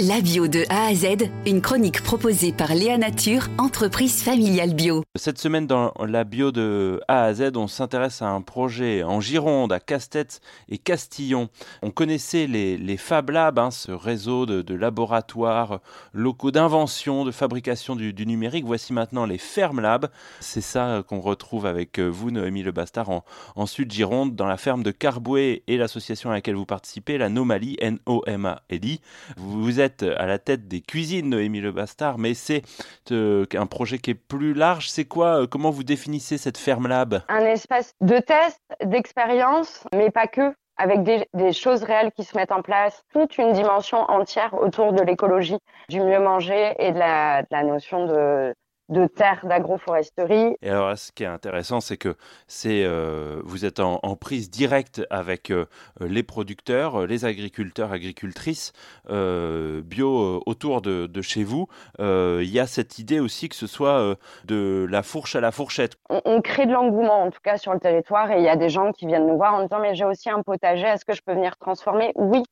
La bio de A à Z, une chronique proposée par Léa Nature, entreprise familiale bio. Cette semaine dans la bio de A à Z, on s'intéresse à un projet en Gironde, à Casse-Tête et Castillon. On connaissait les, Fab Labs, hein, ce réseau de, laboratoires locaux d'invention, de fabrication du, numérique. Voici maintenant les Ferme Labs. C'est ça qu'on retrouve avec vous, Noémie Le Bastard, en, Sud-Gironde, dans la ferme de Carbouet et l'association à laquelle vous participez, la N-O-M-A-L-I. Vous à la tête des cuisines, Noémie Le Bastard, mais c'est euh, un projet qui est plus large. C'est quoi euh, Comment vous définissez cette ferme lab? Un espace de test, d'expérience, mais pas que avec des, choses réelles qui se mettent en place, toute une dimension entière autour de l'écologie, du mieux manger et de la notion de, de terre d'agroforesterie. Et alors, ce qui est intéressant, c'est que c'est euh, vous êtes en, prise directe avec euh, les producteurs, euh, les agriculteurs, agricultrices bio autour de, chez vous. Il y a cette idée aussi que ce soit de la fourche à la fourchette. On, on crée de l'engouement, en tout cas sur le territoire, et il y a des gens qui viennent nous voir en disant mais j'ai aussi un potager, est-ce que je peux venir transformer? Oui,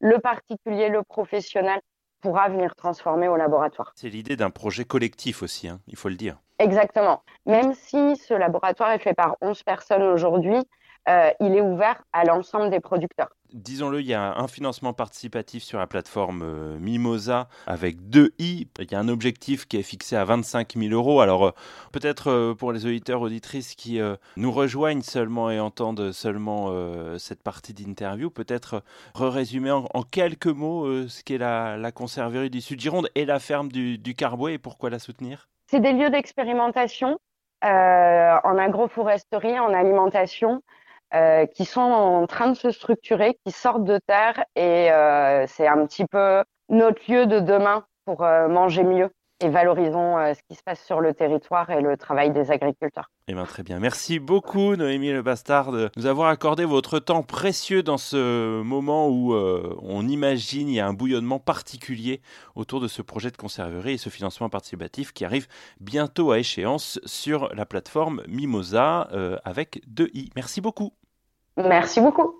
le particulier, le professionnel pourra venir transformer au laboratoire. C'est l'idée d'un projet collectif aussi, hein, il faut le dire. Exactement. Même si ce laboratoire est fait par 11 personnes aujourd'hui, euh, il est ouvert à l'ensemble des producteurs. Disons-le, il y a un financement participatif sur la plateforme euh, Mimosa avec deux i. Il y a un objectif qui est fixé à 25 000 euros. Alors, euh, peut-être pour les auditeurs, auditrices qui nous rejoignent seulement et entendent seulement cette partie d'interview, peut-être résumer en, quelques mots ce qu'est la, la, conserverie du Sud-Gironde et la ferme du, du Carbouet et pourquoi la soutenir? C'est des lieux d'expérimentation en agroforesterie, en alimentation. Euh, qui sont en train de se structurer, qui sortent de terre et euh, c'est un petit peu notre lieu de demain pour euh, manger mieux et valorisons ce qui se passe sur le territoire et le travail des agriculteurs. Eh bien, très bien. Merci beaucoup, Noémie Le Bastard, de nous avoir accordé votre temps précieux dans ce moment où on imagine il y a un bouillonnement particulier autour de ce projet de conserverie et ce financement participatif qui arrive bientôt à échéance sur la plateforme Mimosa avec 2i. Merci beaucoup. Merci beaucoup.